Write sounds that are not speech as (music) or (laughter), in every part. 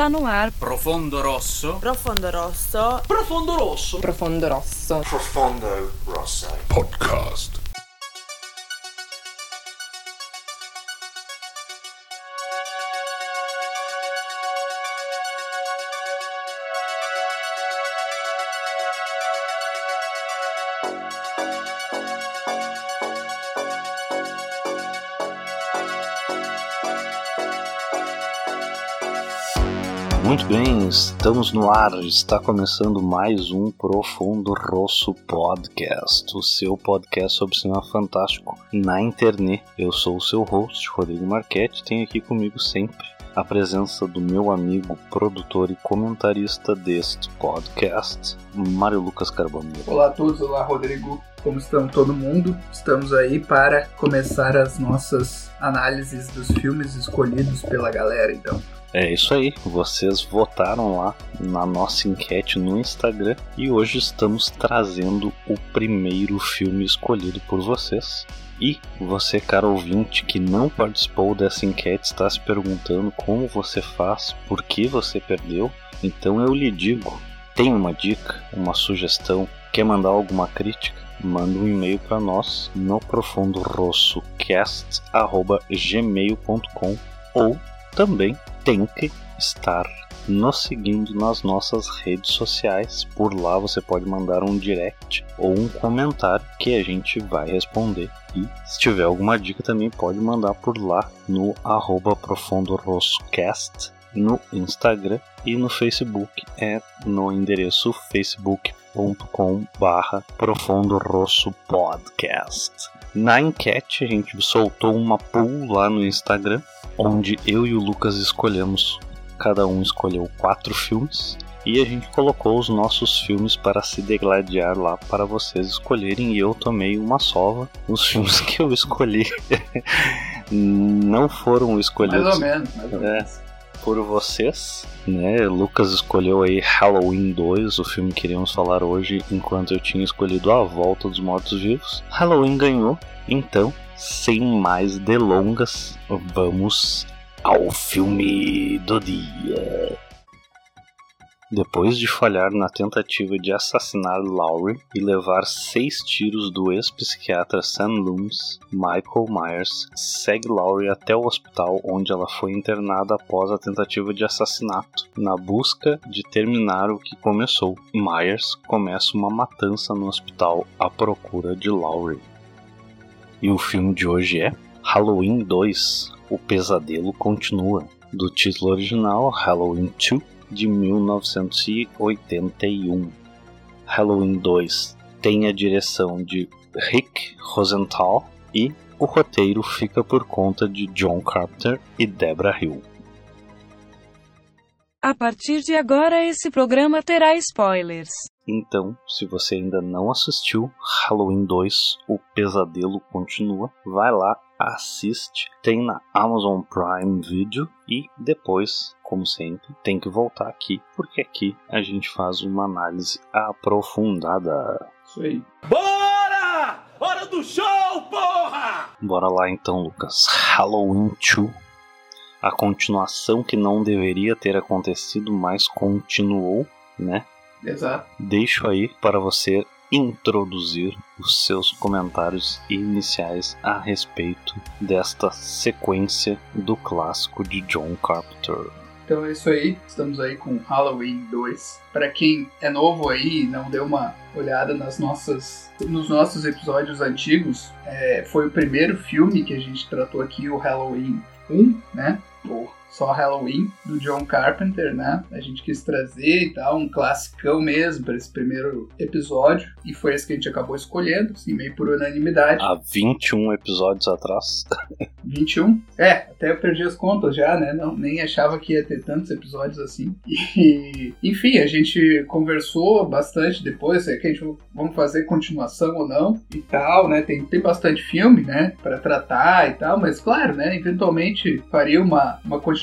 Está no ar. Profondo Rosso. Profondo Rosso. Profondo Rosso. Profondo Rosso. Profondo Rosso. Podcast. Estamos no ar. Está começando mais um Profundo Rosso Podcast, o seu podcast sobre cinema fantástico na internet. Eu sou o seu host, Rodrigo Marchetti. Tenho aqui comigo sempre a presença do meu amigo, produtor e comentarista deste podcast, Mário Lucas Carbonero. Olá a todos, olá Rodrigo. Como estão todo mundo? Estamos aí para começar as nossas análises dos filmes escolhidos pela galera, então. É isso aí, vocês votaram lá na nossa enquete no Instagram e hoje estamos trazendo o primeiro filme escolhido por vocês. E você, caro ouvinte, que não participou dessa enquete, está se perguntando como você faz, por que você perdeu. Então eu lhe digo: tem uma dica, uma sugestão, quer mandar alguma crítica? Manda um e-mail para nós no profundorossocast.gmail.com ou também tem que estar nos seguindo nas nossas redes sociais. Por lá você pode mandar um direct ou um comentário que a gente vai responder. E se tiver alguma dica também pode mandar por lá no arroba no Instagram e no Facebook é no endereço facebook.com barra Podcast. Na enquete a gente soltou uma poll lá no Instagram onde eu e o Lucas escolhemos, cada um escolheu quatro filmes e a gente colocou os nossos filmes para se degladiar lá para vocês escolherem e eu tomei uma sova. Os (laughs) filmes que eu escolhi (laughs) não foram escolhidos. Mais ou menos, mais ou menos. É, por vocês, né? Lucas escolheu aí Halloween 2, o filme que iremos falar hoje, enquanto eu tinha escolhido A Volta dos Mortos-Vivos. Halloween ganhou, então, sem mais delongas, vamos ao filme do dia. Depois de falhar na tentativa de assassinar Laurie e levar seis tiros do ex-psiquiatra Sam Loomis, Michael Myers segue Laurie até o hospital onde ela foi internada após a tentativa de assassinato, na busca de terminar o que começou. Myers começa uma matança no hospital à procura de Laurie. E o filme de hoje é Halloween 2 O Pesadelo Continua, do título original Halloween 2 de 1981. Halloween 2 tem a direção de Rick Rosenthal e o roteiro fica por conta de John Carpenter e Deborah Hill. A partir de agora, esse programa terá spoilers. Então, se você ainda não assistiu Halloween 2, O Pesadelo Continua, vai lá, assiste. Tem na Amazon Prime Video e depois, como sempre, tem que voltar aqui, porque aqui a gente faz uma análise aprofundada. Isso aí. Bora! Hora do show, porra! Bora lá então, Lucas. Halloween 2. A continuação que não deveria ter acontecido, mas continuou, né? Exato. Deixo aí para você introduzir os seus comentários iniciais a respeito desta sequência do clássico de John Carpenter. Então é isso aí, estamos aí com Halloween 2. Para quem é novo aí e não deu uma olhada nas nossas, nos nossos episódios antigos, é, foi o primeiro filme que a gente tratou aqui, o Halloween 1, né? Só Halloween, do John Carpenter, né? A gente quis trazer e tal, um classicão mesmo para esse primeiro episódio. E foi esse que a gente acabou escolhendo, assim, meio por unanimidade. Há 21 episódios atrás. (laughs) 21? É, até eu perdi as contas já, né? Não, nem achava que ia ter tantos episódios assim. E, enfim, a gente conversou bastante depois, é que a gente vamos fazer continuação ou não e tal, né? Tem, tem bastante filme, né? Pra tratar e tal, mas claro, né? Eventualmente faria uma, uma continuação,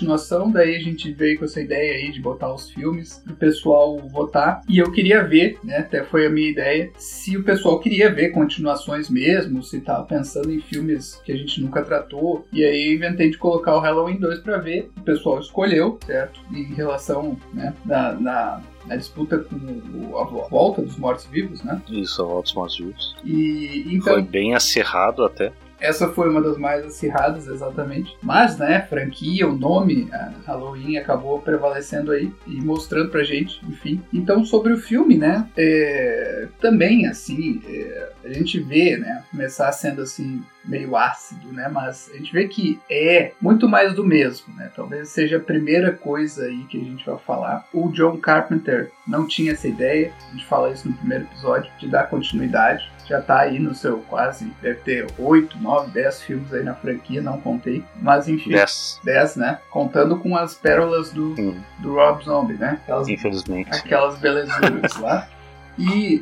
daí a gente veio com essa ideia aí de botar os filmes pro pessoal votar. E eu queria ver, né? Até foi a minha ideia, se o pessoal queria ver continuações mesmo, se tava pensando em filmes que a gente nunca tratou. E aí eu inventei de colocar o Halloween 2 para ver. O pessoal escolheu, certo? Em relação, né, na, na na disputa com o, a volta dos mortos-vivos, né? Isso, a volta dos mortos-vivos. E então. Foi bem acirrado até. Essa foi uma das mais acirradas, exatamente. Mas, né, franquia, o nome, Halloween acabou prevalecendo aí e mostrando pra gente, enfim. Então, sobre o filme, né, é, também, assim, é, a gente vê, né, começar sendo assim, meio ácido, né? Mas a gente vê que é muito mais do mesmo, né? Talvez seja a primeira coisa aí que a gente vai falar. O John Carpenter não tinha essa ideia, a gente fala isso no primeiro episódio, de dar continuidade. Já tá aí no seu quase, deve ter 8, 9, 10 filmes aí na franquia, não contei. Mas enfim. 10. 10, né? Contando com as pérolas do, Hum. do Rob Zombie, né? Aquelas, Infelizmente. aquelas belezuras lá. E,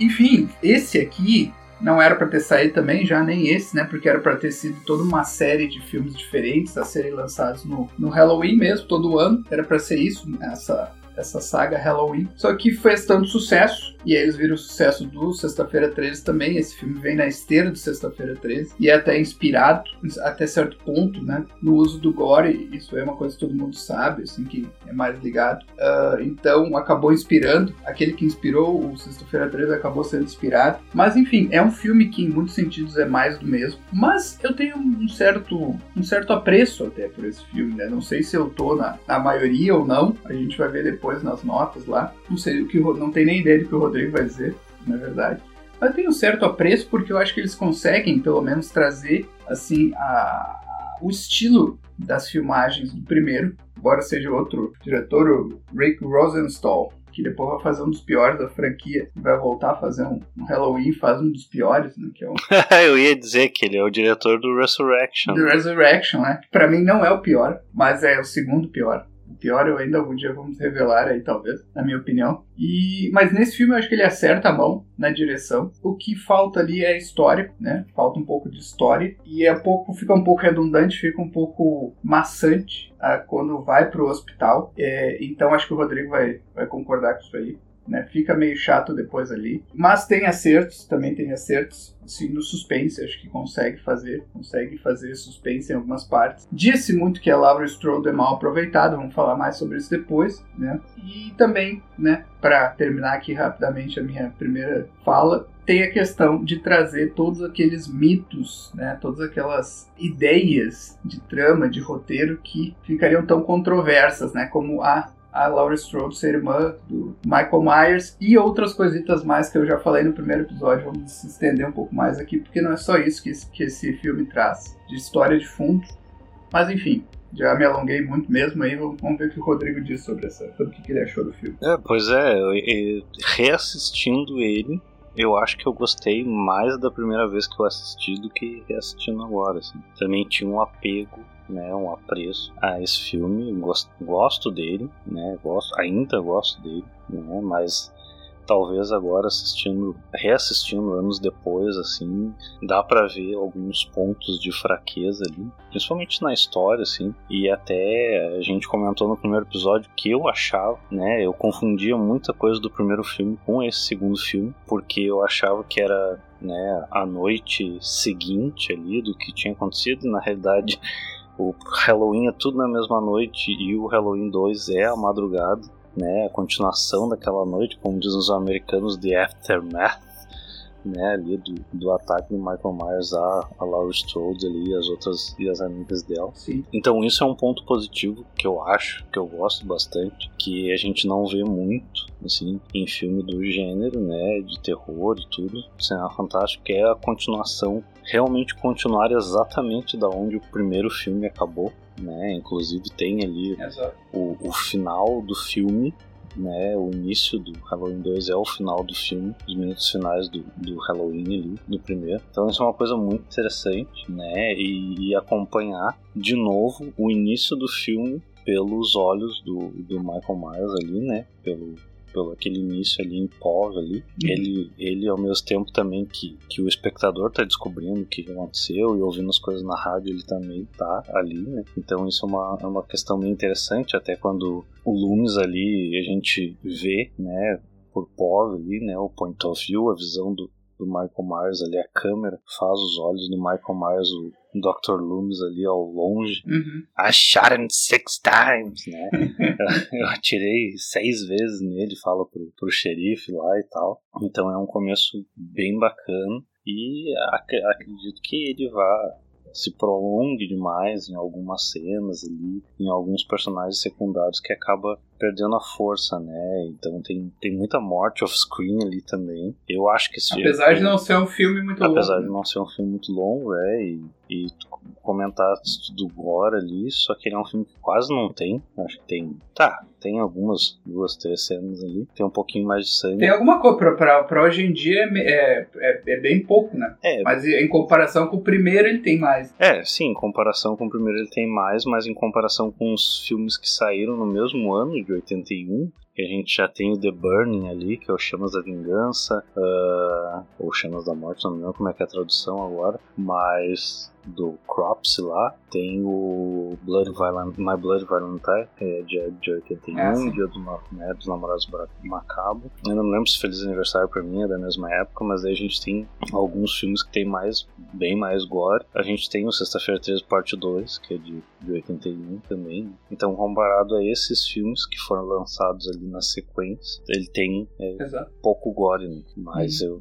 enfim, esse aqui não era para ter saído também, já nem esse, né? Porque era para ter sido toda uma série de filmes diferentes a serem lançados no, no Halloween mesmo, todo ano. Era para ser isso, essa, essa saga Halloween. Só que fez tanto sucesso, e aí eles viram o sucesso do Sexta-feira 13 também. Esse filme vem na esteira do Sexta-feira 13 e é até inspirado, até certo ponto, né? No uso do gore. Isso é uma coisa que todo mundo sabe, assim, que é mais ligado. Uh, então acabou inspirando. Aquele que inspirou o Sexta-feira 13 acabou sendo inspirado. Mas enfim, é um filme que em muitos sentidos é mais do mesmo. Mas eu tenho um certo, um certo apreço até por esse filme, né? Não sei se eu tô na, na maioria ou não. A gente vai ver depois nas notas lá. Não sei o que não tem nem ideia do que o Rodrigo vai dizer, na verdade. Mas eu tenho um certo apreço porque eu acho que eles conseguem, pelo menos, trazer assim a, o estilo das filmagens do primeiro, embora seja outro diretor, o Rick Rosenstahl, que depois vai fazer um dos piores da franquia vai voltar a fazer um, um Halloween, faz um dos piores, né? Que é o (laughs) Eu ia dizer que ele é o diretor do Resurrection. The Resurrection, né? Que pra mim não é o pior, mas é o segundo pior. Pior eu ainda algum dia vamos revelar aí, talvez, na minha opinião. E Mas nesse filme eu acho que ele acerta a mão na direção. O que falta ali é história, né? Falta um pouco de história. E é pouco, fica um pouco redundante, fica um pouco maçante ah, quando vai pro hospital. É, então acho que o Rodrigo vai, vai concordar com isso aí. Né? Fica meio chato depois ali. Mas tem acertos, também tem acertos. Sim, no suspense, acho que consegue fazer. Consegue fazer suspense em algumas partes. Disse muito que a Laura Strode é mal aproveitada, vamos falar mais sobre isso depois. Né? E também, né, para terminar aqui rapidamente a minha primeira fala, tem a questão de trazer todos aqueles mitos, né, todas aquelas ideias de trama, de roteiro que ficariam tão controversas, né, como a a Laurie Strode ser irmã do Michael Myers e outras coisitas mais que eu já falei no primeiro episódio. Vamos se estender um pouco mais aqui, porque não é só isso que esse, que esse filme traz de história de fundo. Mas enfim, já me alonguei muito mesmo aí, vamos ver o que o Rodrigo diz sobre, essa, sobre o que ele achou do filme. É, pois é, reassistindo ele, eu acho que eu gostei mais da primeira vez que eu assisti do que reassistindo agora. Assim. Também tinha um apego né, um apreço a esse filme, gosto, gosto dele, né, gosto, ainda gosto dele, né, mas talvez agora assistindo, reassistindo anos depois, assim, dá para ver alguns pontos de fraqueza ali, principalmente na história, assim, e até a gente comentou no primeiro episódio que eu achava, né, eu confundia muita coisa do primeiro filme com esse segundo filme, porque eu achava que era, né, a noite seguinte ali do que tinha acontecido, na realidade o Halloween é tudo na mesma noite e o Halloween 2 é a madrugada, né? A continuação daquela noite, como dizem os americanos, The Aftermath, né? Ali do, do ataque do Michael Myers a, a Laurie Strode ali e as outras e as amigas dela. Sim. Então isso é um ponto positivo que eu acho, que eu gosto bastante, que a gente não vê muito, assim, em filme do gênero, né? De terror e tudo. Cinema fantástico, que é a continuação realmente continuar exatamente da onde o primeiro filme acabou, né? Inclusive tem ali o, o, final do filme, né? O início do Halloween 2 é o final do filme, os minutos finais do, do Halloween ali, do primeiro. Então isso é uma coisa muito interessante, né? E, e acompanhar de novo o início do filme pelos olhos do, do Michael Myers ali, né? Pelo pelo aquele início ali em POV ali. Uhum. Ele, ele ao mesmo tempo também que, que o espectador tá descobrindo o que que aconteceu e ouvindo as coisas na rádio, ele também tá ali, né? Então isso é uma, é uma questão bem interessante, até quando o Loomis ali a gente vê, né, por POV ali, né, o point of view, a visão do, do Michael Myers ali, a câmera faz os olhos do Michael Myers, o Dr. Loomis ali ao longe. Uhum. I shot him six times, né? (laughs) eu, eu atirei seis vezes nele, fala pro, pro xerife lá e tal. Então é um começo bem bacana e ac acredito que ele vá se prolongue demais em algumas cenas ali, em alguns personagens secundários que acaba perdendo a força, né? Então tem, tem muita morte off-screen ali também. Eu acho que esse Apesar de não ser um filme muito apesar longo. de não ser um filme muito longo, é, e, e tu comentaste do gore ali, só que ele é um filme que quase não tem. Acho que tem. Tá, tem algumas, duas, três cenas ali. Tem um pouquinho mais de sangue. Tem alguma coisa, pra, pra, pra hoje em dia é, é, é, é bem pouco, né? É, Mas em comparação com o primeiro, ele tem mais. É, sim, em comparação com o primeiro ele tem mais, mas em comparação com os filmes que saíram no mesmo ano, de 81, que a gente já tem o The Burning ali, que é o Chamas da Vingança, ah, ou Chamas da Morte, não me lembro como é que é a tradução agora, mas do Crops lá, tem o Blood Violent, My Blood Valentine, que é de, de 81, Ah, sim. dia do, né, dos namorados macabro. Eu não lembro se Feliz Aniversário pra mim é da mesma época, mas aí a gente tem alguns filmes que tem mais, bem mais gore. A gente tem o Sexta-feira 13 parte 2, que é de, de 81 também. Então, comparado a esses filmes que foram lançados ali na sequência, ele tem é, pouco gore, né? mas eu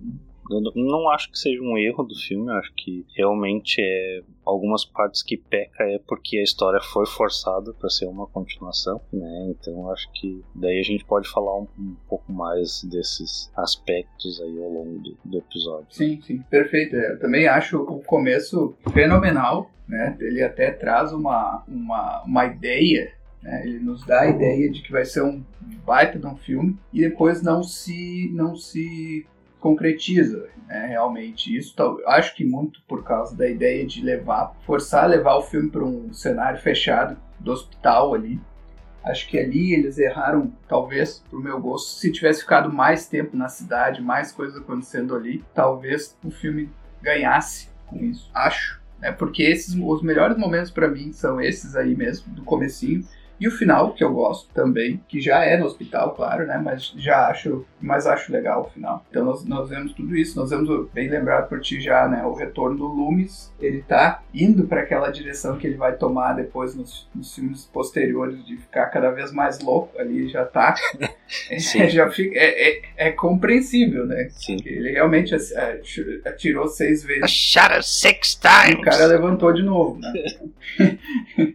eu não- acho que seja um erro do filme, eu acho que realmente é algumas partes que peca é porque a história foi forçada para ser uma continuação, né? Então acho que daí a gente pode falar um, um pouco mais desses aspectos aí ao longo do, do episódio. Sim, sim, perfeito. É, Eu também acho o começo fenomenal, né? Ele até traz uma, uma, uma ideia, né? Ele nos dá a ideia de que vai ser um baita de um filme e depois não se não se concretiza, né? Realmente isso, tal- acho que muito por causa da ideia de levar, forçar a levar o filme para um cenário fechado do hospital ali. Acho que ali eles erraram, talvez, pro meu gosto. Se tivesse ficado mais tempo na cidade, mais coisas acontecendo ali, talvez o filme ganhasse com isso. Acho. Né? Porque esses, os melhores momentos pra mim são esses aí mesmo, do comecinho. E o final, que eu gosto também, que já é no hospital, claro, né? Mas já acho, mas acho legal o final. Então nós, nós vemos tudo isso, nós vemos, bem lembrado por ti já, né? O retorno do Loomis, ele tá indo para aquela direção que ele vai tomar depois nos, nos filmes posteriores, de ficar cada vez mais louco, ali já tá. (laughs) Sim. (laughs) já fica, é, é, é compreensível, né? Sim. Ele realmente é, atirou seis vezes. shot it six E o cara levantou de novo, né? (laughs)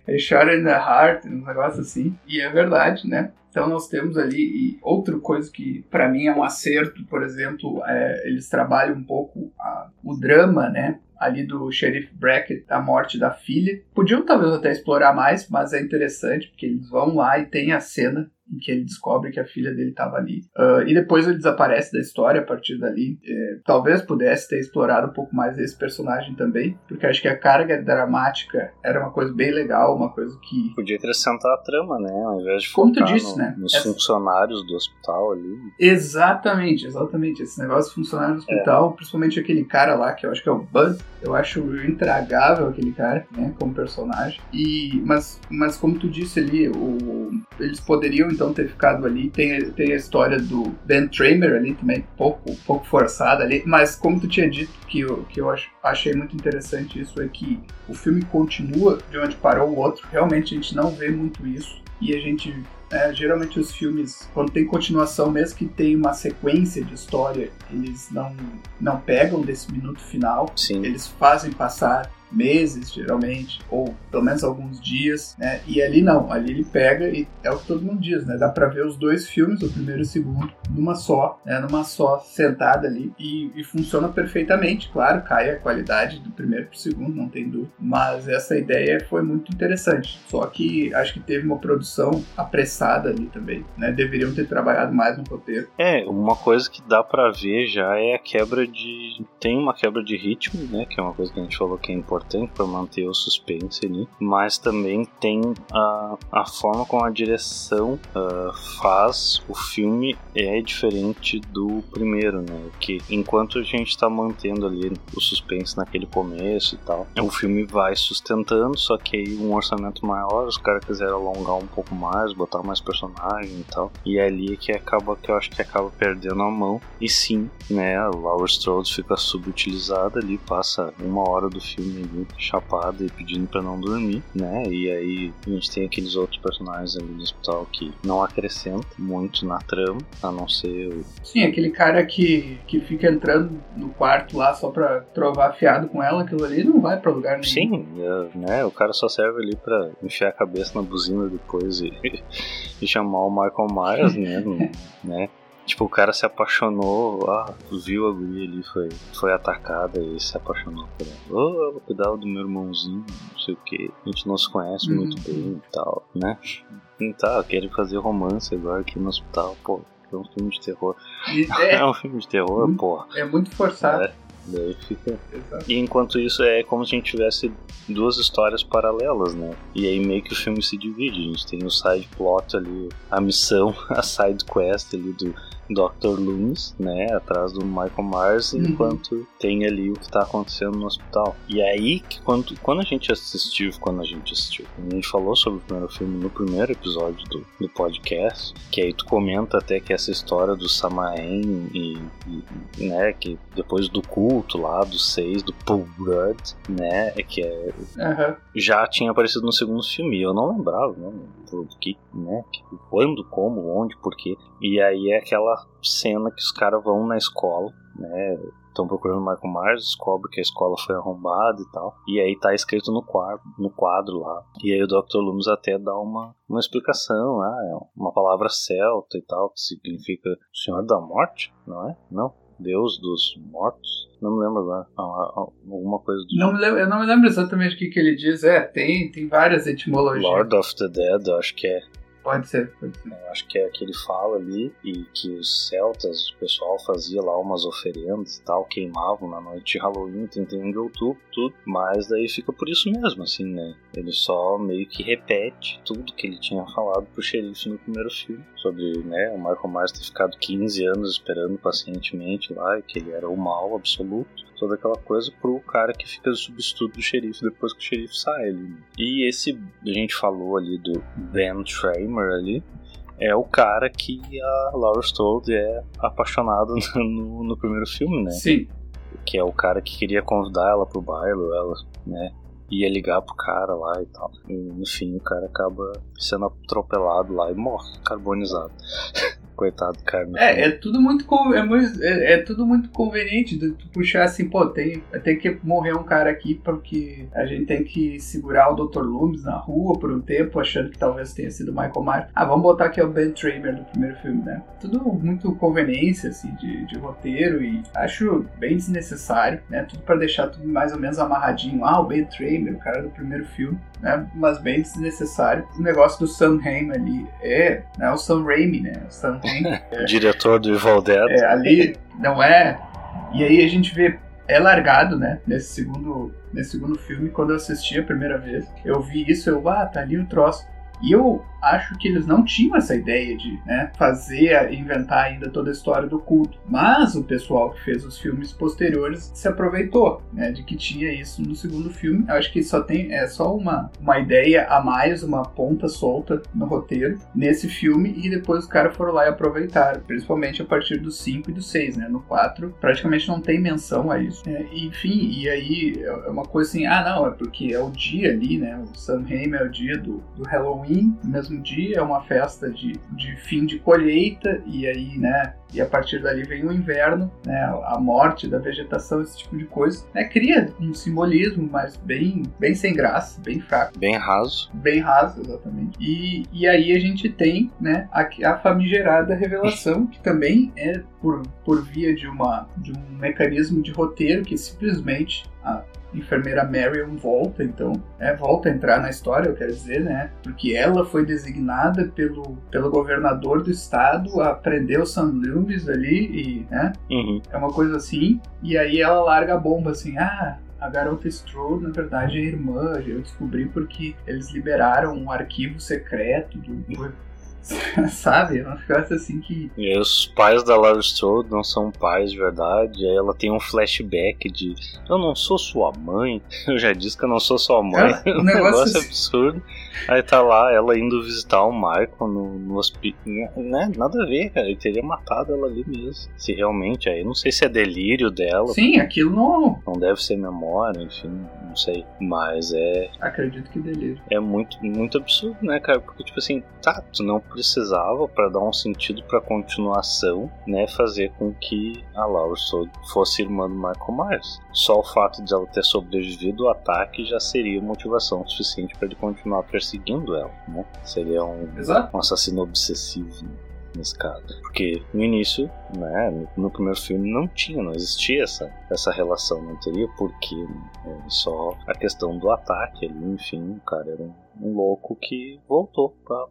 Ele shot in the heart, um negócio assim. E é verdade, né? Então nós temos ali e outra coisa que pra mim é um acerto, por exemplo, é, eles trabalham um pouco a- o drama, né? Ali do Sheriff Brackett, a morte da filha. Podiam talvez até explorar mais, mas é interessante porque eles vão lá e tem a cena em que ele descobre que a filha dele estava ali. Ah, e depois ele desaparece da história a partir dali. É, talvez pudesse ter explorado um pouco mais esse personagem também, porque acho que a carga dramática era uma coisa bem legal, uma coisa que. Podia acrescentar a trama, né? Ao invés de Como tu disse, no- né? nos Essa- funcionários do hospital ali. Exatamente, exatamente. Esse negócio de funcionário do hospital, principalmente aquele cara lá, que eu acho que é o Buzz, eu acho intragável aquele cara, né, como personagem. E, mas, mas como tu disse ali, o, eles poderiam então ter ficado ali. Tem, tem a história do Ben Tramer ali também, pouco, pouco forçada ali. Mas como tu tinha dito, que eu, que eu ach- achei muito interessante isso, é que o filme continua de onde parou o outro. Realmente a gente não vê muito isso. E a gente é, geralmente os filmes, quando tem continuação, mesmo que tem uma sequência de história, eles não, não pegam desse minuto final. Sim. Eles fazem passar meses, geralmente, ou pelo menos alguns dias, né? E ali não, ali ele pega e é o que todo mundo diz, né? Dá pra ver os dois filmes, o primeiro e o segundo, numa só, né? Numa só sentada ali e, e funciona perfeitamente, claro, cai a qualidade do primeiro pro segundo, não tem dúvida, mas essa ideia foi muito interessante. Só que acho que teve uma produção apressada ali também, né? Deveriam ter trabalhado mais no roteiro. É, uma coisa que dá pra ver já é a quebra de. Tem uma quebra de ritmo, né? Que é uma coisa que a gente falou que é importante importante para manter o suspense ali, mas também tem a, a forma como a direção uh, faz o filme é diferente do primeiro, né? Que enquanto a gente está mantendo ali o suspense naquele começo e tal, o filme vai sustentando, só que aí um orçamento maior, os caras quiseram alongar um pouco mais, botar mais personagem e tal, e é ali que acaba que eu acho que acaba perdendo a mão. E sim, né? A Laura Strode fica subutilizada ali, passa uma hora do filme ali chapada e pedindo para não dormir, né? E aí a gente tem aqueles outros personagens ali no hospital que não acrescentam muito na trama, a não ser o... Sim, aquele cara que, que fica entrando no quarto lá só pra trovar fiado com ela, aquilo ali não vai pra lugar nenhum. Sim, é, né? O cara só serve ali pra enfiar a cabeça na buzina depois e, (laughs) e chamar o Michael Myers, né? (laughs) né? Tipo, o cara se apaixonou, ah, viu a guria ali, foi, foi atacada e se apaixonou por ela. Oh, eu vou cuidar do meu irmãozinho, não sei o que. A gente não se conhece Uhum. muito bem e tal, né? E tá, querem fazer romance agora aqui no hospital, pô. É um filme de terror. (laughs) É, é, um filme de terror, Hum. pô. é muito forçado. É, daí fica. Exato. E enquanto isso é como se a gente tivesse duas histórias paralelas, né? E aí meio que o filme se divide. A gente tem o side plot ali, a missão, (laughs) a side quest ali do Dr. Loomis, né? Atrás do Michael Myers, Uhum. enquanto tem ali o que tá acontecendo no hospital. E aí que quando, quando a gente assistiu, quando a gente assistiu, a gente falou sobre o primeiro filme no primeiro episódio do, do podcast, que aí tu comenta até que essa história do Samaen e, e, né, que depois do culto lá, do seis, do Paul Rudd, né, é que é, Aham. já tinha aparecido no segundo filme. e Eu não lembrava, né? Por que, né? que- Quando, como, onde, por quê. E aí é aquela cena que os caras vão na escola, né? Estão procurando o Michael Myers, descobre que a escola foi arrombada e tal. E aí tá escrito no quadro, no quadro lá. E aí o Dr. Loomis até dá uma, uma explicação, ah, é uma palavra celta e tal, que significa Senhor da Morte, não é? Não. Deus dos mortos. Não me lembro agora. Ah, ah, Alguma coisa do Não me lembro, eu não me lembro exatamente o que, que ele diz. É, tem, tem várias etimologias. Lord of the Dead, eu acho que é. Pode ser, pode ser. Eu acho que é que ele fala ali e que os celtas, o pessoal fazia lá umas oferendas e tal, queimavam na noite de Halloween, 31 de outubro, tudo. Mas daí fica por isso mesmo, assim, né? Ele só meio que repete tudo que ele tinha falado pro xerife no primeiro filme. Sobre, né, o Michael Myers ter ficado 15 anos esperando pacientemente lá, e que ele era o mal absoluto toda aquela coisa pro cara que fica substituto do xerife depois que o xerife sai ali. E esse, a gente falou ali do Ben Tramer ali, é o cara que a Laura Strode é apaixonada (laughs) no, no primeiro filme, né? Sim. Que é o cara que queria convidar ela pro baile, ela, né? Ia ligar pro cara lá e tal. E no fim o cara acaba sendo atropelado lá e morre, carbonizado. (laughs) Coitado do cara. fim. É, é tudo é, muito- é, é tudo muito conveniente de tu puxar assim, pô, tem, tem que morrer um cara aqui porque a gente tem que segurar o Dr. Loomis na rua por um tempo, achando que talvez tenha sido Michael Myers. Ah, vamos botar aqui o Ben Tramer do primeiro filme, né? Tudo muito conveniência, assim, de, de roteiro e acho bem desnecessário, né? Tudo pra deixar tudo mais ou menos amarradinho. Ah, o Ben Tramer, o cara do primeiro filme, né? Mas bem desnecessário. O negócio do Sam Raimi ali é, né? O Sam Raimi, né? O Sam (laughs) Diretor do Evil Dead. É, ali não é. E aí a gente vê é largado, né? Nesse segundo, nesse segundo filme, quando eu assisti a primeira vez, eu vi isso, eu, ah, tá ali o troço. E eu acho que eles não tinham essa ideia de né, fazer, inventar ainda toda a história do culto. Mas o pessoal que fez os filmes posteriores se aproveitou né, de que tinha isso no segundo filme. Eu acho que só tem é só uma, uma ideia a mais, uma ponta solta no roteiro nesse filme e depois os caras foram lá e aproveitaram, principalmente a partir do 5 e do 6, né? No 4 praticamente não tem menção a isso. É, enfim, e aí é uma coisa assim, ah não, é porque é o dia ali, né? O Sam Raimi é o dia do, do Halloween, no mesmo dia, é uma festa de, de fim de colheita, e aí, né? E a partir dali vem o inverno, né? A morte da vegetação, esse tipo de coisa. Né, cria um simbolismo, mas bem, bem sem graça, bem fraco Bem raso. bem raso, exatamente. E, e aí a gente tem né, a, a famigerada revelação, que também é por, por via de, uma, de um mecanismo de roteiro que simplesmente a enfermeira Marion volta, então, é, volta a entrar na história, eu quero dizer, né? Porque ela foi designada pelo, pelo governador do estado a prender o Sam Loomis ali e, né? Uhum. É uma coisa assim. E aí ela larga a bomba assim, ah, a garota Strode, na verdade, é irmã. Eu descobri porque eles liberaram um arquivo secreto do. do- (laughs) Sabe? É uma coisa assim que. E os pais da Laurie Strode não são pais de verdade. Aí ela tem um flashback de eu não sou sua mãe. (laughs) Eu já disse que eu não sou sua mãe. É, um (laughs) um negócio negócio absurdo. Aí tá lá ela indo visitar o Michael no, no hospital. Né? Nada a ver, cara. Ele teria matado ela ali mesmo. Se realmente, aí não sei se é delírio dela. Sim, aquilo não. Não deve ser memória, enfim, não sei. Mas é, Acredito que delírio. é muito, muito absurdo, né, cara? Porque, tipo assim, tá, tu não precisava, pra dar um sentido pra continuação, né, fazer com que a Laura Strode fosse irmã do Michael Myers. Só o fato de ela ter sobrevivido ao ataque já seria motivação suficiente pra ele continuar perseguindo ela, né? Seria um, Exato. um assassino obsessivo nesse caso. Porque no início, né, no, no primeiro filme não tinha, não existia essa, essa relação, não teria porquê. Né? Só a questão do ataque ali, enfim, o cara era um, um louco que voltou pra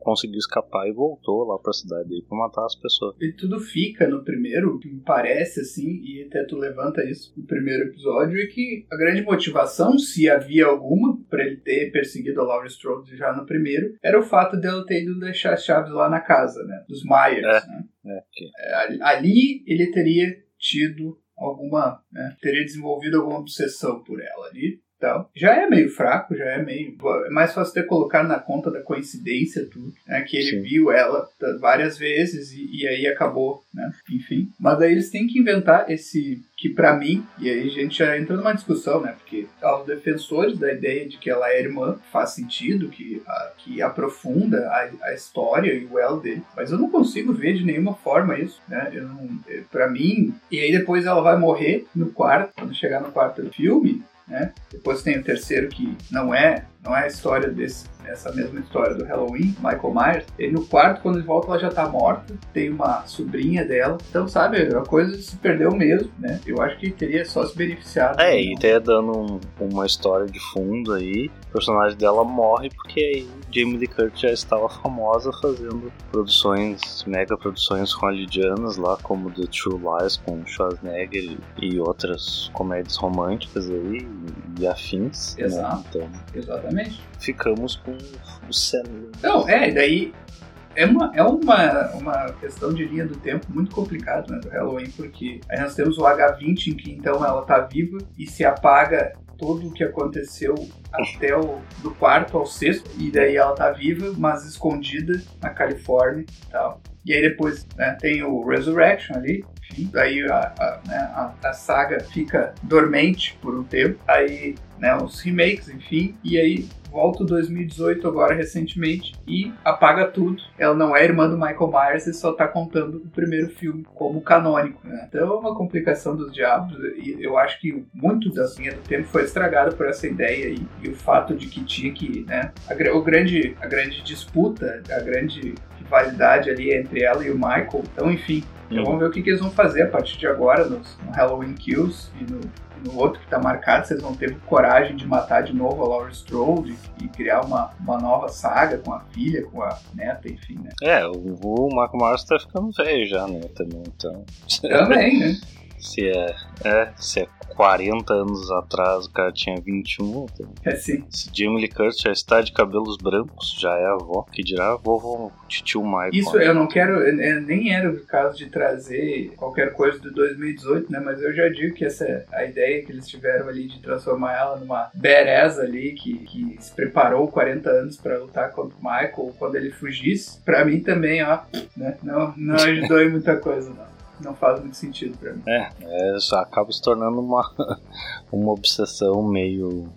conseguiu escapar e voltou lá pra cidade pra matar as pessoas. E tudo fica no primeiro, que me parece assim, e até tu levanta isso no primeiro episódio, é que a grande motivação, se havia alguma, pra ele ter perseguido a Laura Strode já no primeiro, era o fato dela ter ido deixar as chaves lá na casa, né? Dos Myers, É. né? É, que É, ali- Ali ele teria tido alguma, né, teria desenvolvido alguma obsessão por ela ali. Então, já é meio fraco, já é meio. É mais fácil ter colocado na conta da coincidência tudo, né? Que ele Sim. viu ela várias vezes e, e aí acabou, né? Enfim. Mas aí eles têm que inventar esse. Que pra mim, e aí a gente já entra numa discussão, né? Porque aos defensores da ideia de que ela é irmã faz sentido, que, a- que aprofunda a, a história e o elo dele. Mas eu não consigo ver de nenhuma forma isso, né? Eu não, é, pra mim. E aí depois ela vai morrer no quarto, quando chegar no quarto do filme, né? Depois tem o terceiro que não é, não é a história desse, essa mesma história do Halloween, Michael Myers. E no quarto, quando ele volta, ela já tá morta. Tem uma sobrinha dela. Então, sabe, a coisa se perdeu mesmo, né? Eu acho que teria só se beneficiado. É, e até dando um- uma história de fundo aí, o personagem dela morre porque aí Jamie Lee Curtis já estava famosa fazendo produções, mega produções hollywoodianas lá, como The True Lies com Schwarzenegger e- outras comédias românticas aí e afins. né? Exato. Então Exatamente. Ficamos com o Sam. Não, é, e daí é uma, é uma, uma questão de linha do tempo muito complicado, né, do Halloween, porque aí nós temos o H20 em que então ela tá viva e se apaga tudo o que aconteceu até o do quarto ao sexto, e daí ela tá viva, mas escondida na Califórnia e tal. E aí depois né, tem o Resurrection ali, enfim, daí a, a, né, a, a saga fica dormente por um tempo, aí né, os remakes, enfim, e aí volta o 2018 agora recentemente e apaga tudo. Ela não é irmã do Michael Myers e só tá contando o primeiro filme como canônico, né? Então é uma complicação dos diabos e eu acho que muito da linha do tempo foi estragado por essa ideia aí e o fato de que tinha que, né, a, o grande, a grande disputa, a grande rivalidade ali entre ela e o Michael. Então, enfim, então vamos ver o que, que eles vão fazer a partir de agora nos, no Halloween Kills e no, no outro que tá marcado. Se eles vão ter coragem de matar de novo a Laura Strode e criar uma, uma nova saga com a filha, com a neta, enfim, né? É, o, o Marco Mars tá ficando velho já, né? Também, então. Também, né? (laughs) Se é, é, se é 40 anos atrás o cara tinha 21, então, É assim. se Jamie Lee Curtis já está de cabelos brancos, já é avó, que dirá vovô tio Michael. Isso eu não quero, nem era o caso de trazer qualquer coisa do 2018, né? Mas eu já digo que essa a ideia que eles tiveram ali de transformar ela numa badass ali que, que se preparou 40 anos pra lutar contra o Michael quando ele fugisse, pra mim também, ó, né? Não, não (laughs) ajudou em muita coisa, não. Não faz muito sentido pra mim. É, é, isso acaba se tornando uma, (laughs) uma obsessão meio,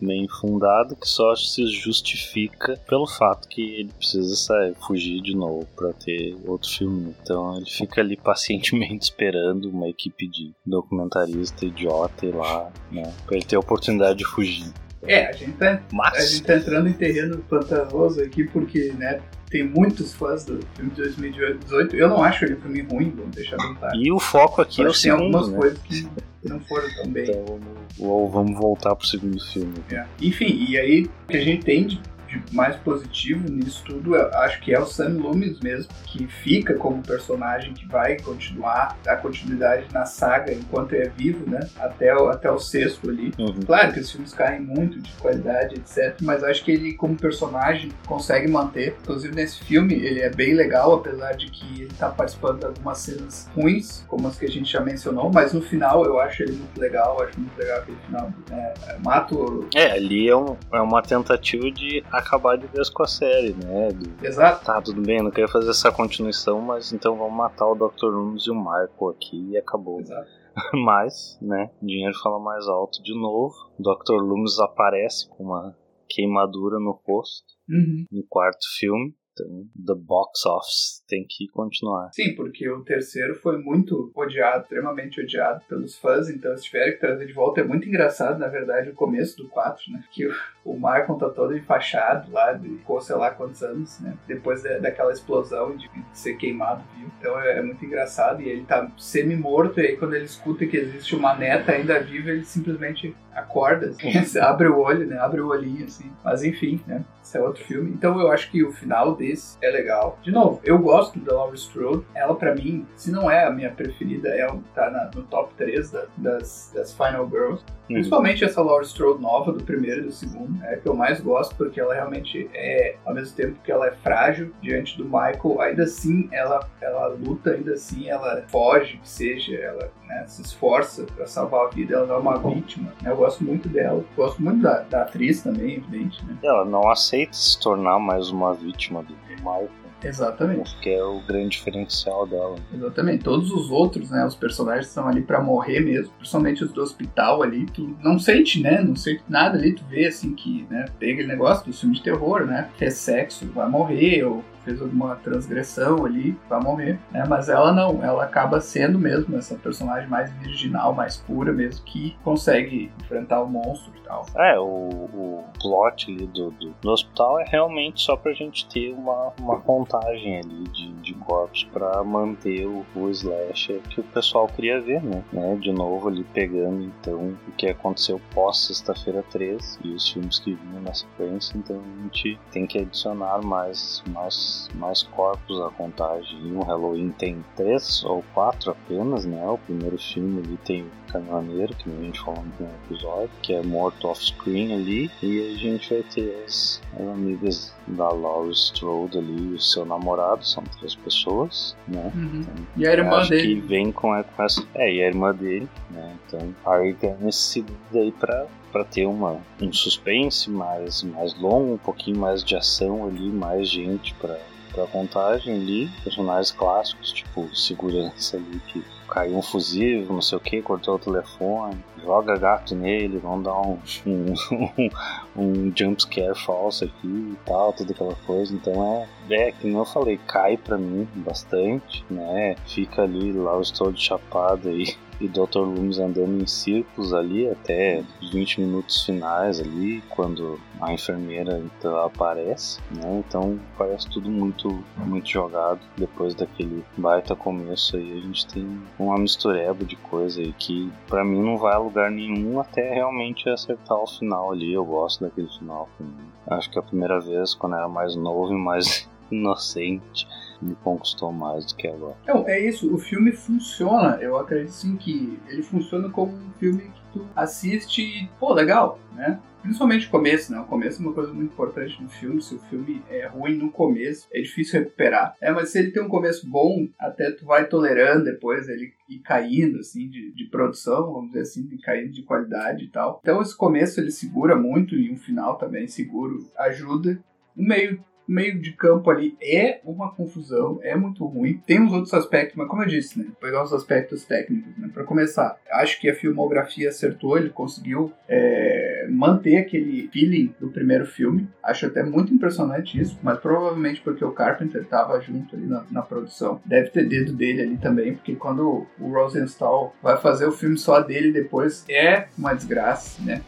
meio infundada que só se justifica pelo fato que ele precisa sair, fugir de novo pra ter outro filme. Então ele fica ali pacientemente (laughs) esperando uma equipe de documentarista idiota ir lá, né, pra ele ter a oportunidade de fugir. É, a gente tá, a Mas gente tá entrando em terreno pantanoso aqui porque, né? Tem muitos fãs do filme de 2018. Eu não acho ele um filme ruim, vamos deixar bem claro. e o foco aqui é o tem segundo, algumas né? coisas que não foram tão bem. Então vamos, ou vamos voltar pro segundo filme. É. Enfim, e aí o que a gente tem de de mais positivo nisso tudo, acho que é o Sam Loomis mesmo, que fica como personagem que vai continuar a continuidade na saga enquanto é vivo, né? Até o, até o sexto ali. Uhum. Claro que os filmes caem muito de qualidade, etc. Mas acho que ele, como personagem, consegue manter. Inclusive nesse filme, ele é bem legal, apesar de que ele tá participando de algumas cenas ruins, como as que a gente já mencionou. Mas no final, eu acho ele muito legal. Acho muito legal aquele final. É, é, mato. É, ali é, um, é uma tentativa de acabar de vez com a série, né? Do- Exato. Tá, tudo bem, não queria fazer essa continuação, mas então vamos matar o Dr. Loomis e o Michael aqui e acabou. Exato. (laughs) Mas, né, dinheiro fala mais alto de novo. Dr. Loomis aparece com uma queimadura no rosto Uhum. no quarto filme. Então, The Box Office tem que continuar. Sim, porque o terceiro foi muito odiado, extremamente odiado pelos fãs, então se tiverem que trazer de volta é muito engraçado, na verdade, o começo do 4, né? Que o, o Michael tá todo enfaixado lá, de, ficou sei lá quantos anos, né? Depois da- daquela explosão de, de ser queimado vivo. Então é, é muito engraçado e ele tá semi-morto, e aí quando ele escuta que existe uma neta ainda viva, ele simplesmente acorda, assim, (laughs) abre o olho, né? Abre o olhinho, assim. Mas enfim, né? Esse é outro filme. Então eu acho que o final desse é legal. De novo, eu gosto da Laurie Strode. Ela, pra mim, se não é a minha preferida, é tá na- no top 3 da- das, das Final Girls. Principalmente essa Laurie Strode nova, do primeiro e do segundo, é a que eu mais gosto, porque ela realmente é, ao mesmo tempo que ela é frágil diante do Michael, ainda assim ela, ela luta, ainda assim ela foge, que seja, ela né, se esforça pra salvar a vida, ela não é uma vítima. né? Eu gosto muito dela, gosto muito da, da atriz também, evidente, né? Ela não aceita se tornar mais uma vítima do Michael, Exatamente. que é o grande diferencial dela. Exatamente. Todos os outros, né? Os personagens estão ali pra morrer mesmo. Principalmente os do hospital ali. Tu não sente, né? Não sente nada ali. Tu vê, assim, que, né? Tem aquele negócio do filme de terror, né? Fez sexo, vai morrer. Ou fez alguma transgressão ali, vai morrer, né? Mas ela não. Ela acaba sendo mesmo essa personagem mais virginal, mais pura mesmo. Que consegue enfrentar o monstro e tal. É, o, o plot ali do, do, do hospital é realmente só pra gente ter uma, uma contagem ali de, de corpos pra manter o, o slasher que o pessoal queria ver, né? né? De novo ali pegando então o que aconteceu pós sexta-feira 13 e os filmes que vinham na sequência, então a gente tem que adicionar mais, mais, mais corpos à contagem. O Halloween tem três ou quatro apenas, né? O primeiro filme ali tem Caminhoneiro, que a gente falou no primeiro episódio, que é morto off-screen ali, e a gente vai ter as, as amigas da Laurie Strode ali o seu namorado, são três pessoas, né? Uhum. E a irmã acho dele. que vem com, essa. É, e a irmã dele, né? Então, aí tem esse segundo aí pra, pra ter uma, um suspense mais, mais longo, um pouquinho mais de ação ali, mais gente pra, pra contagem ali. Personagens clássicos, tipo segurança ali que caiu um fusível, não sei o que, cortou o telefone, joga gato nele, vão dar um, um, (laughs) um jumpscare falso aqui e tal, toda aquela coisa. Então é, é, nem eu falei, cai pra mim bastante, né? Fica ali, lá eu estou de chapado aí. E Dr. Loomis andando em círculos ali até os 20 minutos finais ali, quando a enfermeira então aparece, né? Então parece tudo muito, muito jogado. Depois daquele baita começo aí, a gente tem uma mistureba de coisa aí que pra mim não vai a lugar nenhum até realmente acertar o final ali. Eu gosto daquele final. Acho que a primeira vez, quando era mais novo e mais (laughs) inocente, me conquistou mais do que agora. Não, é isso, o filme funciona. Eu acredito sim que ele funciona como um filme que tu assiste e, pô, legal, né? Principalmente o começo, né? O começo é uma coisa muito importante no filme. Se o filme é ruim no começo, é difícil recuperar. É, mas se ele tem um começo bom, até tu vai tolerando depois ele ir caindo, assim, de, de produção, vamos dizer assim, caindo de qualidade e tal. Então esse começo ele segura muito e um final também seguro ajuda. O meio o meio de campo ali é uma confusão, é muito ruim. Tem uns outros aspectos, mas como eu disse, né? Pegar os aspectos técnicos, né? Pra começar, acho que a filmografia acertou, ele conseguiu é, manter aquele feeling do primeiro filme. Acho até muito impressionante isso, mas provavelmente porque o Carpenter tava junto ali na, na produção. Deve ter dedo dele ali também, porque quando o Rosenstahl vai fazer o filme só dele depois, é uma desgraça, né?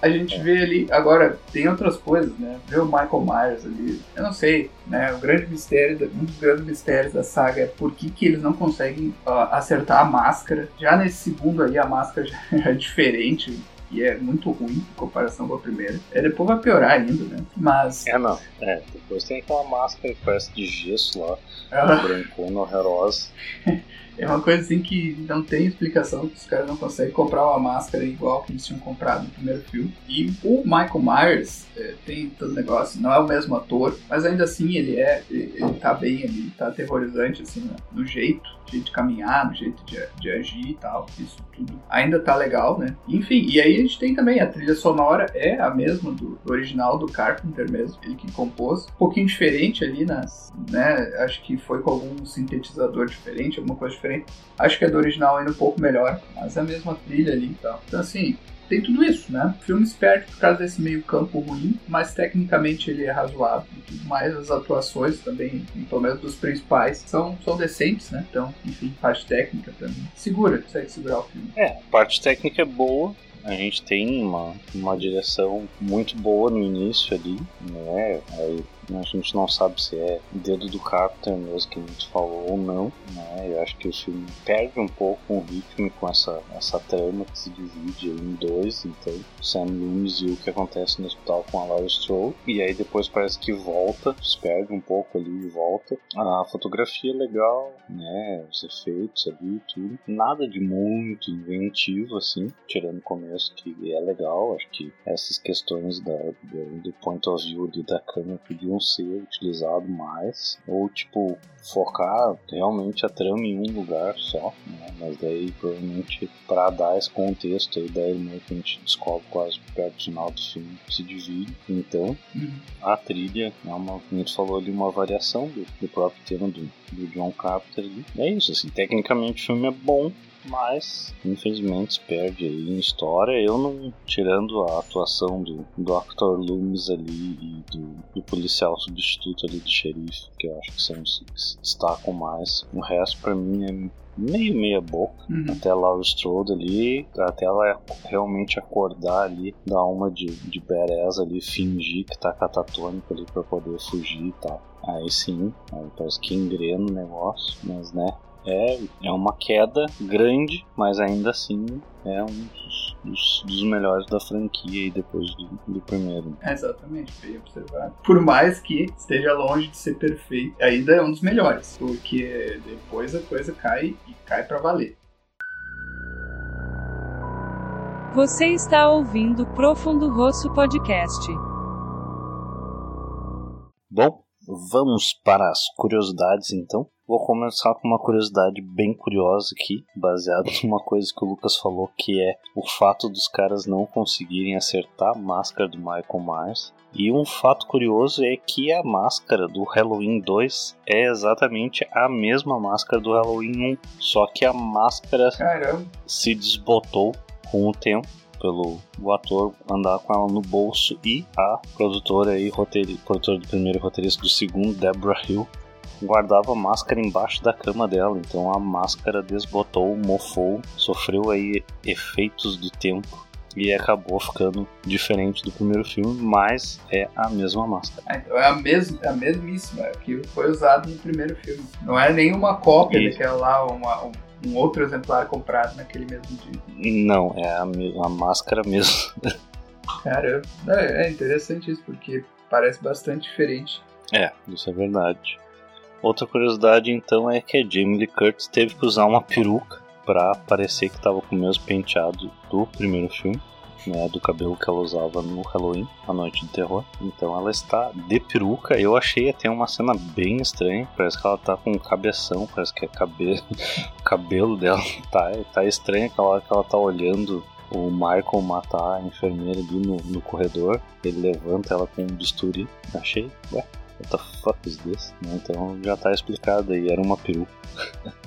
A gente vê ali, agora, tem outras coisas, né? Vê o Michael Myers ali, eu não sei, né? O grande mistério, um dos grandes mistérios da saga é por que, que eles não conseguem ah, acertar a máscara. Já nesse segundo aí, a máscara (laughs) já é diferente. que é muito ruim em comparação com a primeira. É, depois vai piorar ainda, né? Mas. É, não. É, depois tem aquela máscara que parece de gesso lá, ah, brancona, horrorosa. (laughs) é uma coisa assim que não tem explicação, que os caras não conseguem comprar uma máscara igual que eles tinham comprado no primeiro filme. E o Michael Myers é, tem todo negócio, não é o mesmo ator, mas ainda assim ele é, ele, ele tá bem ali, tá aterrorizante assim, né? no jeito, jeito de caminhar, no jeito de, de agir e tal, isso tudo ainda tá legal, né? Enfim, e aí a gente tem também a trilha sonora é a mesma do, do original do Carpenter mesmo, ele que compôs, um pouquinho diferente ali nas, né? Acho que foi com algum sintetizador diferente, alguma coisa diferente. Acho que é do original ainda um pouco melhor, mas é a mesma trilha ali e tal. Então assim, tem tudo isso, né? Filme esperto por causa desse meio campo ruim, mas tecnicamente ele é razoável. Mais as atuações também, pelo menos dos principais, são, são decentes, né? Então, enfim, parte técnica também. Segura, consegue segurar o filme. É, parte técnica é boa, a gente tem uma, uma direção muito boa no início ali, né? Aí a gente não sabe se é dedo do Carpenter mesmo que a gente falou ou não, né? Eu acho que o filme perde um pouco o ritmo com essa, essa trama que se divide em dois, então Sam Loomis e o que acontece no hospital com a Laura Strode, e aí depois parece que volta, se perde um pouco ali e volta. A fotografia é legal, né? Os efeitos ali tudo. Nada de muito inventivo, assim, tirando o começo que é legal. Acho que essas questões da, do, do point of view ali da câmera podiam não ser utilizado mais, ou tipo, focar realmente a trama em um lugar só, né? mas daí provavelmente para dar esse contexto aí, daí meio que a gente descobre quase perto do final do filme se divide. Então, Uhum. a trilha é uma, como a gente falou ali, uma variação do, do próprio tema do, do John Carpenter ali. É isso, assim, tecnicamente o filme é bom, mas infelizmente perde aí em história. Eu não, tirando a atuação do Dr. Loomis ali e do, do policial substituto ali do xerife, que eu acho que são os que se destacam mais. O resto pra mim é meio meia boca. Uhum. Até Laura Strode ali, até ela realmente acordar ali, dar uma de, de bereza ali, fingir que tá catatônico ali pra poder fugir e tal. Aí sim, aí parece que engrena o negócio, mas né, é, é uma queda grande, mas ainda assim é um dos, dos, dos melhores da franquia aí depois do, do primeiro. É, exatamente, bem observado. Por mais que esteja longe de ser perfeito, ainda é um dos melhores, porque depois a coisa cai e cai pra valer. Você está ouvindo Profundo Rosso Podcast. Bom, vamos para as curiosidades então. Vou começar com uma curiosidade bem curiosa aqui, baseada (laughs) numa coisa que o Lucas falou, que é o fato dos caras não conseguirem acertar a máscara do Michael Myers. E um fato curioso é que a máscara do Halloween 2 é exatamente a mesma máscara do Halloween 1, só que a máscara Caramba, se desbotou com o tempo pelo o ator andar com ela no bolso e a produtora e roteiri, produtora do primeiro e roteirista do segundo, Deborah Hill, guardava a máscara embaixo da cama dela, então a máscara desbotou, mofou, sofreu aí efeitos do tempo e acabou ficando diferente do primeiro filme, mas é a mesma máscara. Ah, então é a, mesma, é a mesmíssima que foi usado no primeiro filme. Não é nenhuma cópia Isso. daquela lá, uma- um, outro exemplar comprado naquele mesmo dia. Não, é a, a máscara mesmo. Caramba, é, é interessante isso, porque parece bastante diferente. É, isso é verdade. Outra curiosidade então é que a Jamie Lee Curtis teve que usar uma peruca pra parecer que tava com o mesmo penteado do primeiro filme, né, do cabelo que ela usava no Halloween, A Noite do Terror. Então ela está de peruca. Eu achei até uma cena bem estranha, parece que ela tá com um cabeção, parece que é cabelo, (laughs) o cabelo dela tá, tá estranho aquela hora que ela tá olhando o Michael matar a enfermeira ali no, no corredor, ele levanta ela com um bisturi. Achei, ué, what the fuck is this? Né, Então já tá explicado aí, era uma peruca. (laughs)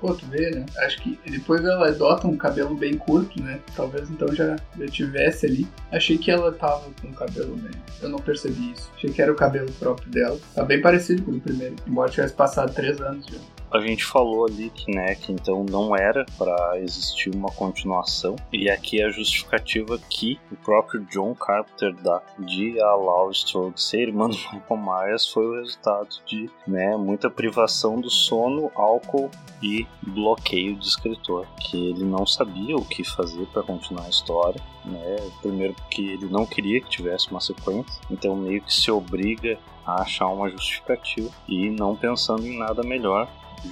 Pô, tu vê, né? Acho que depois ela adota um cabelo bem curto, né? Talvez então já, já tivesse ali. Achei que ela tava com o cabelo bem. Eu não percebi isso. Achei que era o cabelo próprio dela. Tá bem parecido com o primeiro. Embora tivesse passado três anos já. A gente falou ali que, né, que então não era para existir uma continuação, e aqui é a justificativa que o próprio John Carpenter dá de a Laurie Strode ser irmã do Michael Myers foi o resultado de, né, muita privação do sono, álcool e bloqueio de escritor, que ele não sabia o que fazer para continuar a história, né? Primeiro porque ele não queria que tivesse uma sequência, então meio que se obriga a achar uma justificativa e não pensando em nada melhor,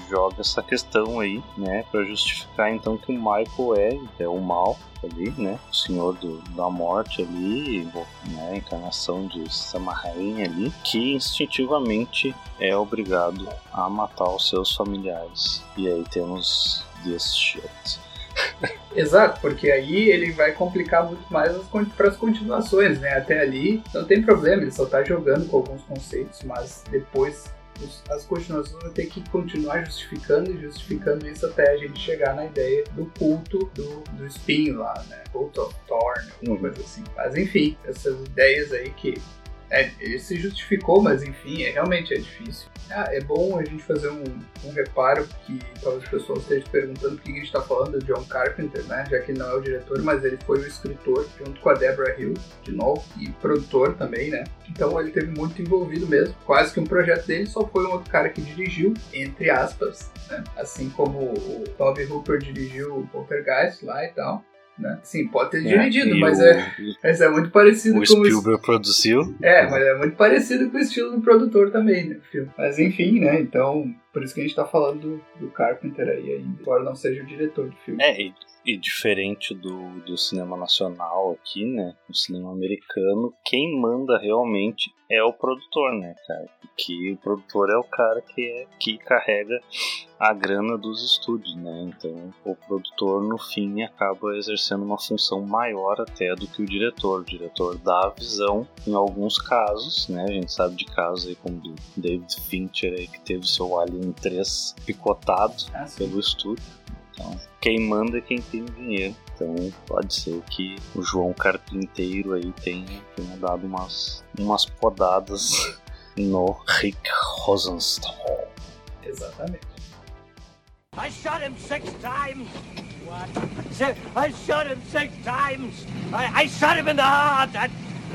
joga essa questão aí, né, para justificar então que o Michael é, é o mal ali, né, o senhor do, da morte ali, né, a encarnação de Samahain ali, que instintivamente é obrigado a matar os seus familiares. E aí temos shit. (laughs) Exato, porque aí ele vai complicar muito mais para as continuações, né? Até ali não tem problema, ele só tá jogando com alguns conceitos, mas depois as continuações vão ter que continuar justificando e justificando isso até a gente chegar na ideia do culto do, do espinho lá, né? Cult of Thorn, alguma coisa assim. Mas enfim, essas ideias aí que é, ele se justificou, mas enfim, é, realmente é difícil. Ah, é bom a gente fazer um, um reparo que talvez as pessoas estejam perguntando por que a gente está falando de John Carpenter, né? Já que ele não é o diretor, mas ele foi o escritor junto com a Deborah Hill, de novo, e produtor também, né? Então ele teve muito envolvido mesmo. Quase que um projeto dele só foi um outro cara que dirigiu, entre aspas, né? Assim como o Toby Hooper dirigiu o Poltergeist lá e tal. Né? Sim, pode ter é, dividido, mas, o, é, mas é muito parecido o com o Spielberg produziu. É, mas é muito parecido com o estilo do produtor também, né? Filme. Mas enfim, né? Então, por isso que a gente tá falando do, do Carpenter aí ainda, embora não seja o diretor do filme. É, e e diferente do, do cinema nacional aqui, né? O cinema americano, quem manda realmente é o produtor, né, cara? Que o produtor é o cara que, é, que carrega a grana dos estúdios, né? Então o produtor no fim acaba exercendo uma função maior até do que o diretor. O diretor dá a visão em alguns casos, né? A gente sabe de casos aí como do David Fincher aí que teve seu Alien 3 picotado ah, pelo estúdio. Então, quem manda é quem tem dinheiro. Então pode ser que o João Carpinteiro aí tenha, tenha dado umas, umas podadas (laughs) no Rick Rosenstahl. Exatamente. I shot him six times. What? I shot him six times. I, I shot him in the heart. I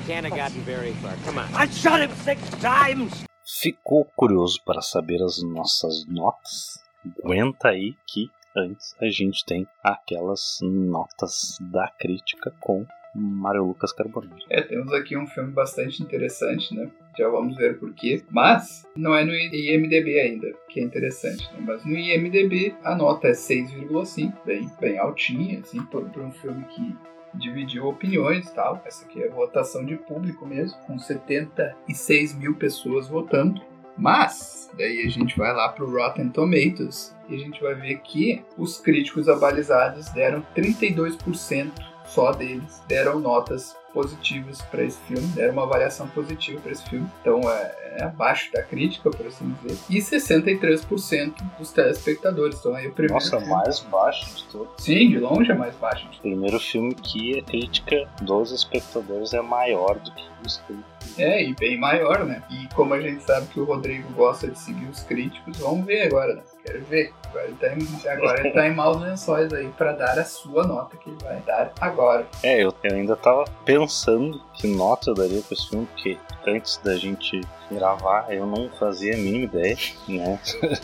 can't have gotten very far. Come on. I shot him six times. Ficou curioso para saber as nossas notas? Aguenta aí que antes a gente tem aquelas notas da crítica com Mário Lucas Carbonari. É, temos aqui um filme bastante interessante, né? Já vamos ver por quê. Mas não é no IMDB ainda, que é interessante. Né? Mas no IMDB a nota é 6,5, bem, bem altinha, assim, por um filme que dividiu opiniões e tal. Essa aqui é votação de público mesmo, com 76 mil pessoas votando. Mas, daí a gente vai lá pro Rotten Tomatoes e a gente vai ver que os críticos abalizados deram 32% só deles deram notas positivas para esse filme, deram uma avaliação positiva para esse filme. Então é, é, abaixo da crítica, por assim dizer. E 63% dos telespectadores. Então aí o primeiro. Nossa, filme... mais baixo de todos. Sim, de longe é mais baixo. O primeiro filme que a crítica dos espectadores é maior do que os críticos. É, e bem maior, né? E como a gente sabe que o Rodrigo gosta de seguir os críticos, vamos ver agora, né? Quero ver. Agora ele tá em, agora ele tá em maus lençóis aí para dar a sua nota que ele vai dar agora. É, eu, eu ainda tava pensando que nota eu daria pra esse filme, porque antes da gente gravar eu não fazia a mínima ideia, né? (laughs)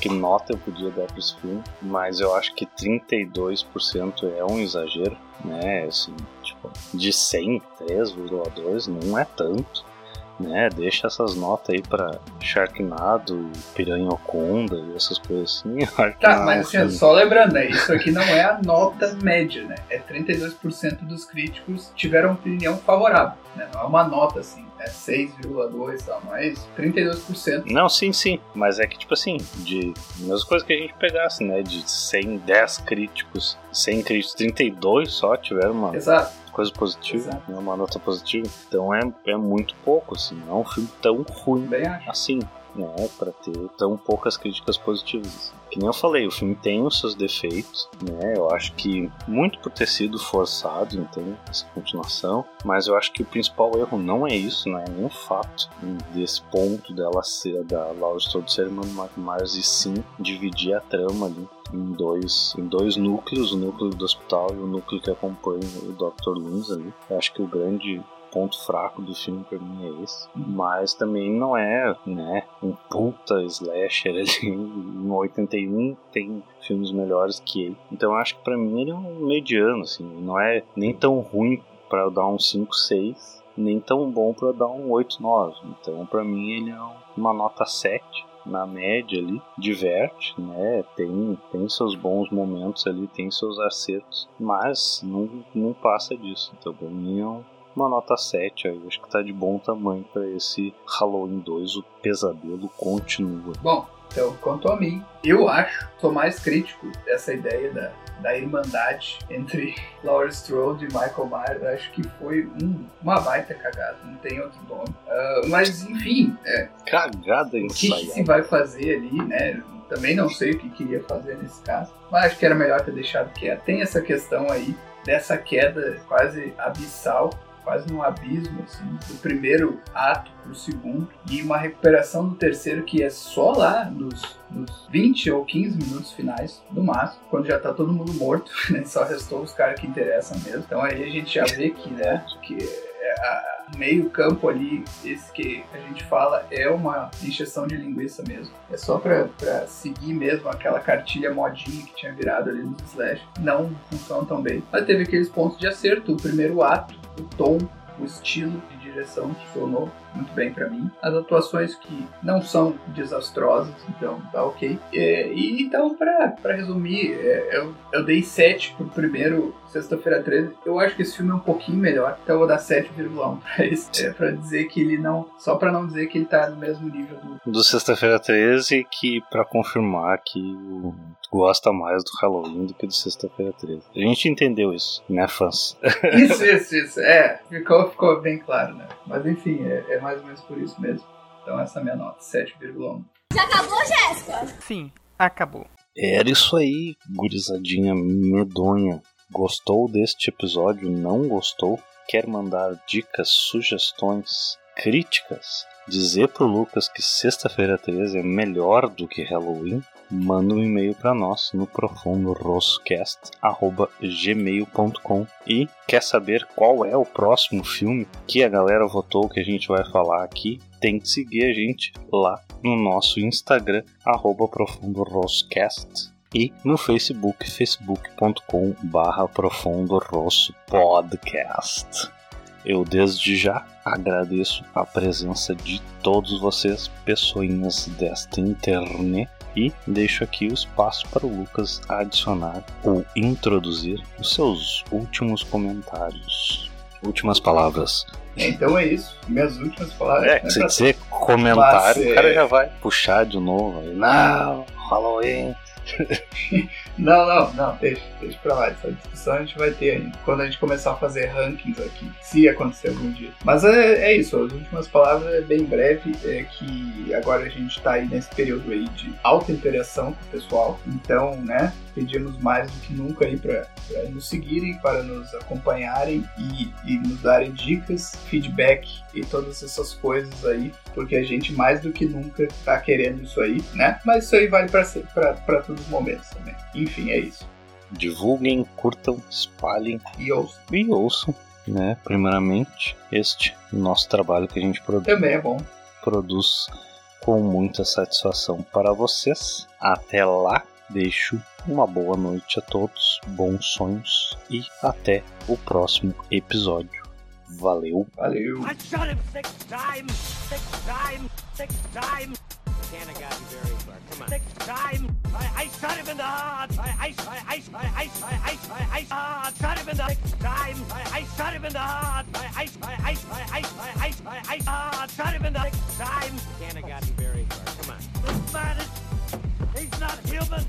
que nota eu podia dar para esse filme, mas eu acho que 32% é um exagero, né? Assim, tipo, de 100, 3,2 não é tanto né? Deixa essas notas aí pra Sharknado, Piranha-Oconda e essas coisas assim. (laughs) Tá, mas assim, assim, só lembrando, né? Isso aqui não é a nota média, né? É 32% dos críticos tiveram opinião favorável, né? Não é uma nota assim é 6,2 tal, mas 32%. Não, sim, sim. Mas é que, tipo assim, de mesma coisa que a gente pegasse, né? De 100, 10 críticos, 100 críticos, 32 só tiveram uma Exato. coisa positiva, né, uma nota positiva. Então é, é muito pouco, assim. Não é um filme tão ruim Bem assim né, para ter tão poucas críticas positivas. Que nem eu falei, o filme tem os seus defeitos, né? Eu acho que muito por ter sido forçado, então, essa continuação, mas eu acho que o principal erro não é isso, não é o fato desse ponto dela ser da Laura Strode ser uma Myers e sim dividir a trama ali em dois, em dois núcleos, o núcleo do hospital e o núcleo que acompanha o Dr. Loomis ali. Eu acho que o grande ponto fraco do filme pra mim é esse. Mas também não é, né, um puta slasher ali. (laughs) Em 81 tem filmes melhores que ele. Então acho que pra mim ele é um mediano, assim. Não é nem tão ruim pra eu dar um 5, 6, nem tão bom pra eu dar um 8, 9. Então pra mim ele é uma nota 7 na média ali, diverte, né? Tem, tem seus bons momentos ali, tem seus acertos, mas não, não passa disso. Então, pra mim é um, uma nota 7 aí, acho que tá de bom tamanho para esse Halloween 2, o pesadelo continua. Bom, então, quanto a mim, eu acho, sou mais crítico dessa ideia da, da irmandade entre (laughs) Laurie Strode e Michael Myers. Acho que foi um, uma baita cagada, não tem outro nome. Uh, mas, enfim, é, Cagada o que, ensaiada. se vai fazer ali, né? Também não sei o que queria fazer nesse caso, mas acho que era melhor ter deixado quieto. Tem essa questão aí dessa queda quase abissal, quase num abismo, assim, do primeiro ato pro segundo, e uma recuperação do terceiro que é só lá nos, nos 20 ou 15 minutos finais, no máximo, quando já tá todo mundo morto, (laughs) né? Só restou os caras que interessam mesmo. Então aí a gente já vê que, né, que é a- meio campo ali, esse que a gente fala, é uma injeção de linguiça mesmo. É só pra, pra seguir mesmo aquela cartilha modinha que tinha virado ali nos Slash. Não funciona tão bem. Mas teve aqueles pontos de acerto, o primeiro ato, o tom, o estilo de direção que funcionou muito bem pra mim. As atuações que não são desastrosas, então tá ok. É, e então, pra, pra resumir, é, eu, eu dei 7 pro primeiro Sexta-feira 13. Eu acho que esse filme é um pouquinho melhor, então eu vou dar 7,1 pra esse. É, pra dizer que ele não. Só pra não dizer que ele tá no mesmo nível do. Do Sexta-feira 13, que pra confirmar que o- gosta mais do Halloween do que do Sexta-feira 13. A gente entendeu isso, né, fãs? Isso, isso, isso. É, ficou, ficou bem claro, né? Mas enfim, é, é mais ou menos por isso mesmo. Então essa é a minha nota, 7,1. Já acabou, Jéssica? Sim, acabou. Era isso aí, gurizadinha medonha. Gostou deste episódio? Não gostou? Quer mandar dicas, sugestões, críticas? Dizer pro Lucas que sexta-feira 13 é melhor do que Halloween? Manda um e-mail para nós no profundoroscast@gmail.com e quer saber qual é o próximo filme que a galera votou que a gente vai falar aqui? Tem que seguir a gente lá no nosso Instagram @profundoroscast e no Facebook, facebook.com barra Profundo Rosso Podcast. Eu desde já agradeço a presença de todos vocês, pessoinhas desta internet, e deixo aqui o espaço para o Lucas adicionar ou introduzir os seus últimos comentários. Últimas palavras. Então é isso. Minhas últimas palavras. É, se dizer comentário, Mas, o cara é- já vai puxar de novo. Não, Halloween. (laughs) Não, não, não, deixa, deixa pra lá. Essa discussão a gente vai ter ainda. Quando a gente começar a fazer rankings aqui, se acontecer algum dia. Mas é, é isso, as últimas palavras é bem breve, é que agora a gente tá aí nesse período aí de alta interação com o pessoal. Então, né, pedimos mais do que nunca aí pra nos seguirem, para nos acompanharem e, e nos darem dicas, feedback e todas essas coisas aí, porque a gente mais do que nunca tá querendo isso aí, né? Mas isso aí vale pra todos os momentos também. Enfim, é isso. Divulguem, curtam, espalhem E ouçam. e ouçam, né? Primeiramente, este nosso trabalho que a gente produ- Também é bom. produz com muita satisfação para vocês. Até lá, deixo uma boa noite a todos, bons sonhos e até o próximo episódio. Valeu! Valeu. I shot him six times, six times, six times. Can't have gotten very far. Come on. Six times. I, I shot him in the heart. I, I, I, I, I, I, I, I, I, I shot him in the six times. I, I shot him in the heart. I, I, I, I, I, I, I, I, I, I shot him in the six times. Can't have gotten very far. Come on. This man is, he's not human.